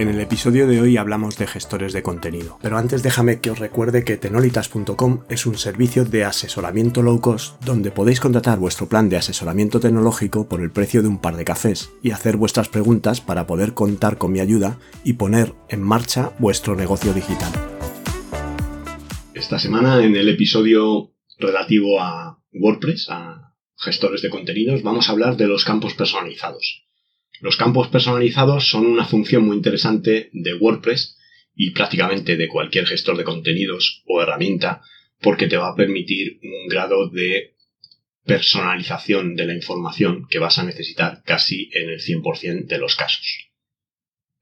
En el episodio de hoy hablamos de gestores de contenido, pero antes déjame que os recuerde que tenolitas.com es un servicio de asesoramiento low cost donde podéis contratar vuestro plan de asesoramiento tecnológico por el precio de un par de cafés y hacer vuestras preguntas para poder contar con mi ayuda y poner en marcha vuestro negocio digital. Esta semana en el episodio relativo a WordPress, a gestores de contenidos, vamos a hablar de los campos personalizados. Los campos personalizados son una función muy interesante de WordPress y prácticamente de cualquier gestor de contenidos o herramienta porque te va a permitir un grado de personalización de la información que vas a necesitar casi en el 100% de los casos.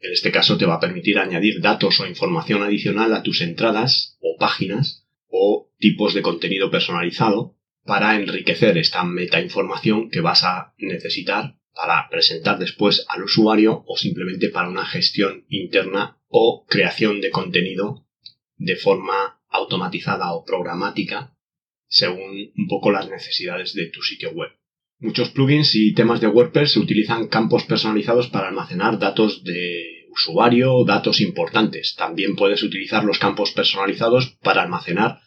En este caso te va a permitir añadir datos o información adicional a tus entradas o páginas o tipos de contenido personalizado para enriquecer esta metainformación que vas a necesitar para presentar después al usuario o simplemente para una gestión interna o creación de contenido de forma automatizada o programática según un poco las necesidades de tu sitio web. Muchos plugins y temas de WordPress utilizan campos personalizados para almacenar datos de usuario o datos importantes. También puedes utilizar los campos personalizados para almacenar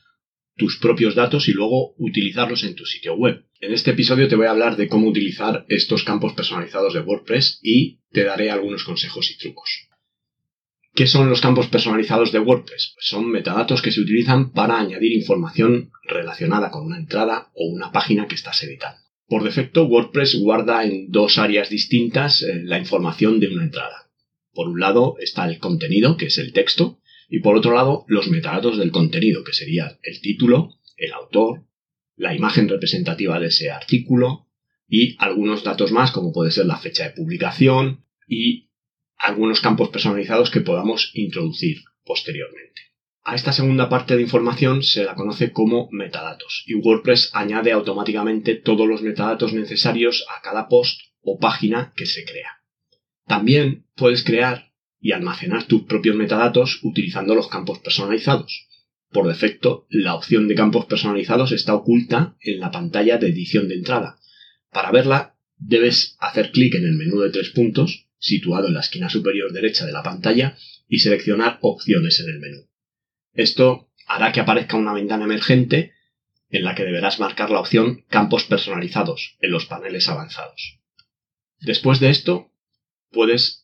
tus propios datos y luego utilizarlos en tu sitio web. En este episodio te voy a hablar de cómo utilizar estos campos personalizados de WordPress y te daré algunos consejos y trucos. ¿Qué son los campos personalizados de WordPress? Pues son metadatos que se utilizan para añadir información relacionada con una entrada o una página que estás editando. Por defecto, WordPress guarda en dos áreas distintas eh, la información de una entrada. Por un lado está el contenido, que es el texto, y por otro lado los metadatos del contenido, que sería el título, el autor, la imagen representativa de ese artículo y algunos datos más como puede ser la fecha de publicación y algunos campos personalizados que podamos introducir posteriormente. A esta segunda parte de información se la conoce como metadatos y WordPress añade automáticamente todos los metadatos necesarios a cada post o página que se crea. También puedes crear y almacenar tus propios metadatos utilizando los campos personalizados. Por defecto, la opción de campos personalizados está oculta en la pantalla de edición de entrada. Para verla, debes hacer clic en el menú de tres puntos, situado en la esquina superior derecha de la pantalla, y seleccionar opciones en el menú. Esto hará que aparezca una ventana emergente en la que deberás marcar la opción Campos personalizados en los paneles avanzados. Después de esto, puedes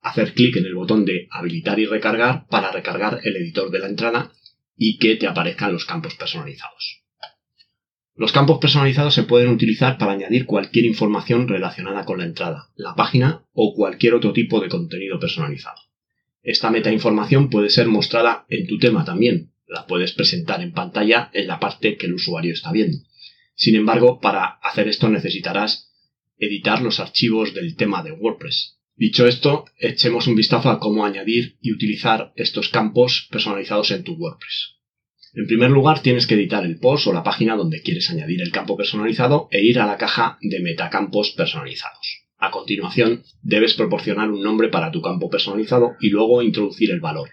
hacer clic en el botón de Habilitar y recargar para recargar el editor de la entrada y que te aparezcan los campos personalizados. Los campos personalizados se pueden utilizar para añadir cualquier información relacionada con la entrada, la página o cualquier otro tipo de contenido personalizado. Esta metainformación puede ser mostrada en tu tema también, la puedes presentar en pantalla en la parte que el usuario está viendo. Sin embargo, para hacer esto necesitarás editar los archivos del tema de WordPress, Dicho esto, echemos un vistazo a cómo añadir y utilizar estos campos personalizados en tu WordPress. En primer lugar, tienes que editar el post o la página donde quieres añadir el campo personalizado e ir a la caja de metacampos personalizados. A continuación, debes proporcionar un nombre para tu campo personalizado y luego introducir el valor.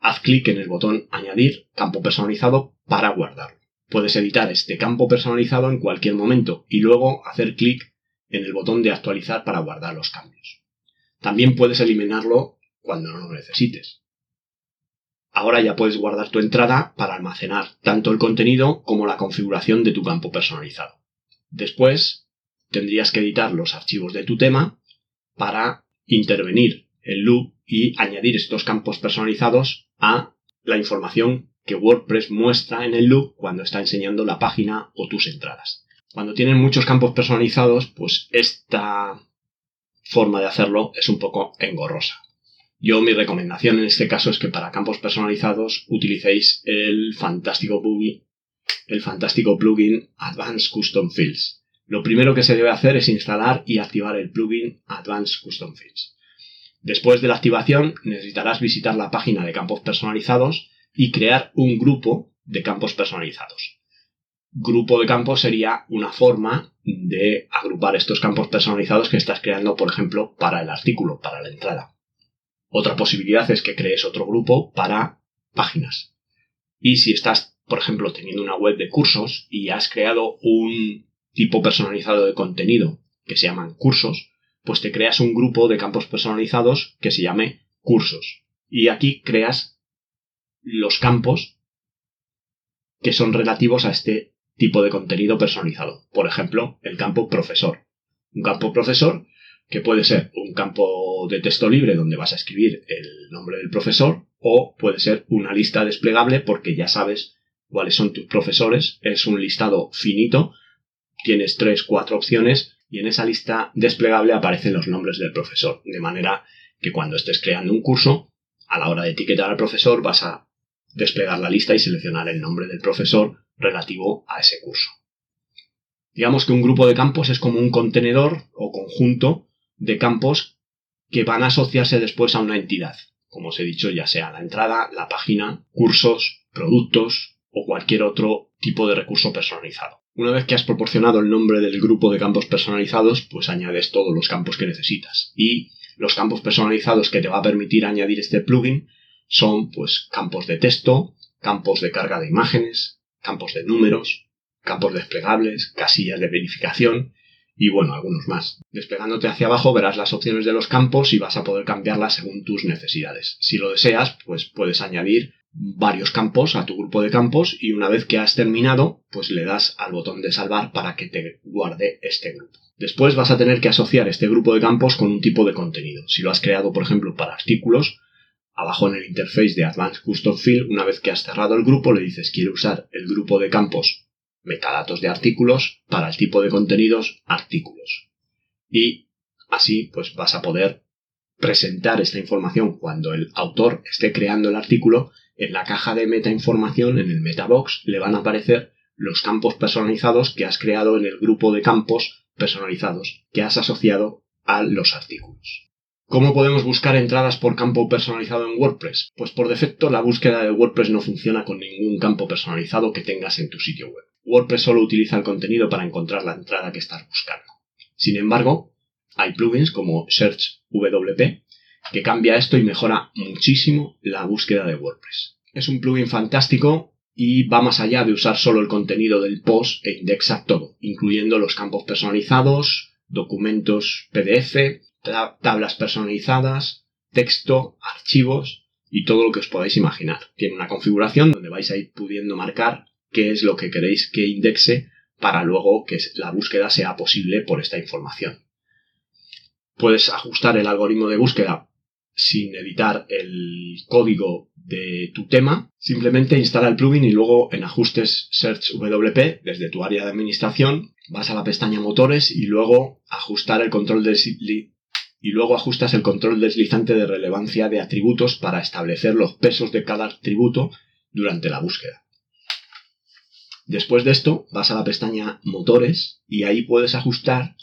Haz clic en el botón Añadir campo personalizado para guardarlo. Puedes editar este campo personalizado en cualquier momento y luego hacer clic en el botón de Actualizar para guardar los cambios. También puedes eliminarlo cuando no lo necesites. Ahora ya puedes guardar tu entrada para almacenar tanto el contenido como la configuración de tu campo personalizado. Después, tendrías que editar los archivos de tu tema para intervenir el loop y añadir estos campos personalizados a la información que WordPress muestra en el loop cuando está enseñando la página o tus entradas. Cuando tienen muchos campos personalizados, pues esta forma de hacerlo es un poco engorrosa. Yo mi recomendación en este caso es que para campos personalizados utilicéis el fantástico plugin, el fantástico plugin Advanced Custom Fields. Lo primero que se debe hacer es instalar y activar el plugin Advanced Custom Fields. Después de la activación necesitarás visitar la página de campos personalizados y crear un grupo de campos personalizados. Grupo de campos sería una forma de agrupar estos campos personalizados que estás creando, por ejemplo, para el artículo, para la entrada. Otra posibilidad es que crees otro grupo para páginas. Y si estás, por ejemplo, teniendo una web de cursos y has creado un tipo personalizado de contenido que se llaman cursos, pues te creas un grupo de campos personalizados que se llame cursos. Y aquí creas los campos que son relativos a este tipo de contenido personalizado. Por ejemplo, el campo profesor. Un campo profesor que puede ser un campo de texto libre donde vas a escribir el nombre del profesor o puede ser una lista desplegable porque ya sabes cuáles son tus profesores. Es un listado finito, tienes tres, cuatro opciones y en esa lista desplegable aparecen los nombres del profesor. De manera que cuando estés creando un curso, a la hora de etiquetar al profesor vas a desplegar la lista y seleccionar el nombre del profesor relativo a ese curso. Digamos que un grupo de campos es como un contenedor o conjunto de campos que van a asociarse después a una entidad, como os he dicho, ya sea la entrada, la página, cursos, productos o cualquier otro tipo de recurso personalizado. Una vez que has proporcionado el nombre del grupo de campos personalizados, pues añades todos los campos que necesitas. Y los campos personalizados que te va a permitir añadir este plugin son pues campos de texto, campos de carga de imágenes, campos de números, campos desplegables, casillas de verificación y bueno, algunos más. Desplegándote hacia abajo verás las opciones de los campos y vas a poder cambiarlas según tus necesidades. Si lo deseas, pues puedes añadir varios campos a tu grupo de campos y una vez que has terminado, pues le das al botón de salvar para que te guarde este grupo. Después vas a tener que asociar este grupo de campos con un tipo de contenido. Si lo has creado, por ejemplo, para artículos, abajo en el interface de Advanced Custom Field, una vez que has cerrado el grupo, le dices quiero usar el grupo de campos metadatos de artículos para el tipo de contenidos artículos. Y así pues vas a poder presentar esta información cuando el autor esté creando el artículo en la caja de meta información, en el metabox, le van a aparecer los campos personalizados que has creado en el grupo de campos personalizados que has asociado a los artículos. ¿Cómo podemos buscar entradas por campo personalizado en WordPress? Pues por defecto la búsqueda de WordPress no funciona con ningún campo personalizado que tengas en tu sitio web. WordPress solo utiliza el contenido para encontrar la entrada que estás buscando. Sin embargo, hay plugins como Search WP que cambia esto y mejora muchísimo la búsqueda de WordPress. Es un plugin fantástico y va más allá de usar solo el contenido del post e indexa todo, incluyendo los campos personalizados, documentos PDF, tablas personalizadas, texto, archivos y todo lo que os podáis imaginar. Tiene una configuración donde vais a ir pudiendo marcar qué es lo que queréis que indexe para luego que la búsqueda sea posible por esta información. Puedes ajustar el algoritmo de búsqueda sin editar el código de tu tema. Simplemente instala el plugin y luego en ajustes Search WP desde tu área de administración vas a la pestaña motores y luego ajustar el control de y luego ajustas el control deslizante de relevancia de atributos para establecer los pesos de cada atributo durante la búsqueda. Después de esto, vas a la pestaña Motores y ahí puedes ajustar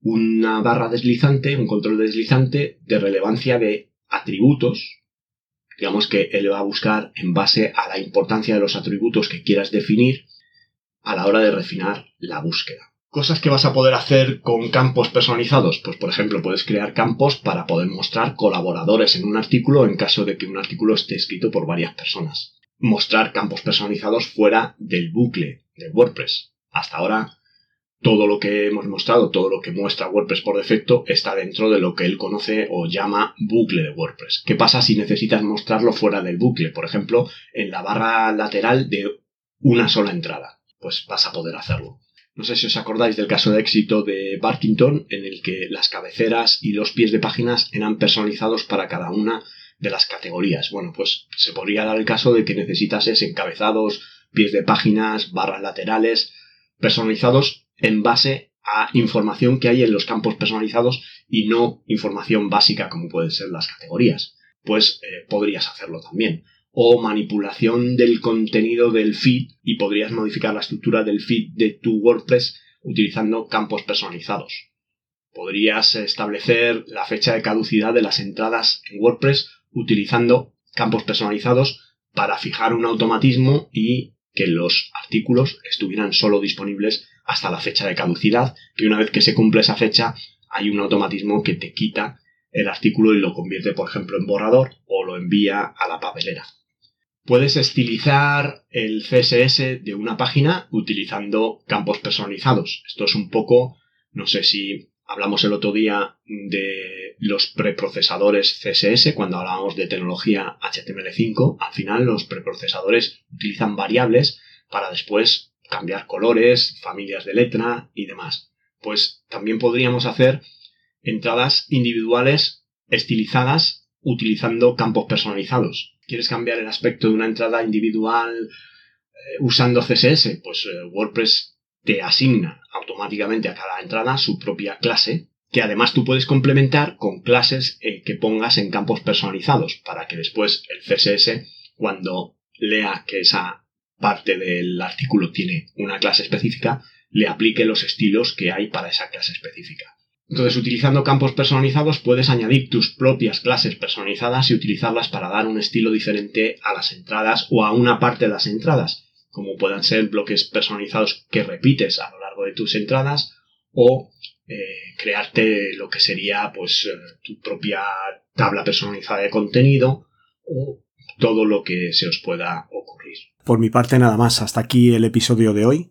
una barra deslizante, un control deslizante de relevancia de atributos. Digamos que él va a buscar en base a la importancia de los atributos que quieras definir a la hora de refinar la búsqueda. Cosas que vas a poder hacer con campos personalizados. Pues por ejemplo, puedes crear campos para poder mostrar colaboradores en un artículo en caso de que un artículo esté escrito por varias personas mostrar campos personalizados fuera del bucle de WordPress. Hasta ahora, todo lo que hemos mostrado, todo lo que muestra WordPress por defecto, está dentro de lo que él conoce o llama bucle de WordPress. ¿Qué pasa si necesitas mostrarlo fuera del bucle? Por ejemplo, en la barra lateral de una sola entrada. Pues vas a poder hacerlo. No sé si os acordáis del caso de éxito de Barkington, en el que las cabeceras y los pies de páginas eran personalizados para cada una de las categorías. Bueno, pues se podría dar el caso de que necesitases encabezados, pies de páginas, barras laterales, personalizados en base a información que hay en los campos personalizados y no información básica como pueden ser las categorías. Pues eh, podrías hacerlo también. O manipulación del contenido del feed y podrías modificar la estructura del feed de tu WordPress utilizando campos personalizados. Podrías establecer la fecha de caducidad de las entradas en WordPress utilizando campos personalizados para fijar un automatismo y que los artículos estuvieran solo disponibles hasta la fecha de caducidad, y una vez que se cumple esa fecha hay un automatismo que te quita el artículo y lo convierte, por ejemplo, en borrador o lo envía a la papelera. Puedes estilizar el CSS de una página utilizando campos personalizados. Esto es un poco, no sé si hablamos el otro día de los preprocesadores CSS cuando hablábamos de tecnología HTML5. Al final los preprocesadores utilizan variables para después cambiar colores, familias de letra y demás. Pues también podríamos hacer entradas individuales estilizadas utilizando campos personalizados. ¿Quieres cambiar el aspecto de una entrada individual eh, usando CSS? Pues eh, WordPress te asigna automáticamente a cada entrada su propia clase, que además tú puedes complementar con clases eh, que pongas en campos personalizados, para que después el CSS, cuando lea que esa parte del artículo tiene una clase específica, le aplique los estilos que hay para esa clase específica. Entonces, utilizando campos personalizados puedes añadir tus propias clases personalizadas y utilizarlas para dar un estilo diferente a las entradas o a una parte de las entradas, como puedan ser bloques personalizados que repites a lo largo de tus entradas o eh, crearte lo que sería pues eh, tu propia tabla personalizada de contenido o todo lo que se os pueda ocurrir. Por mi parte nada más, hasta aquí el episodio de hoy.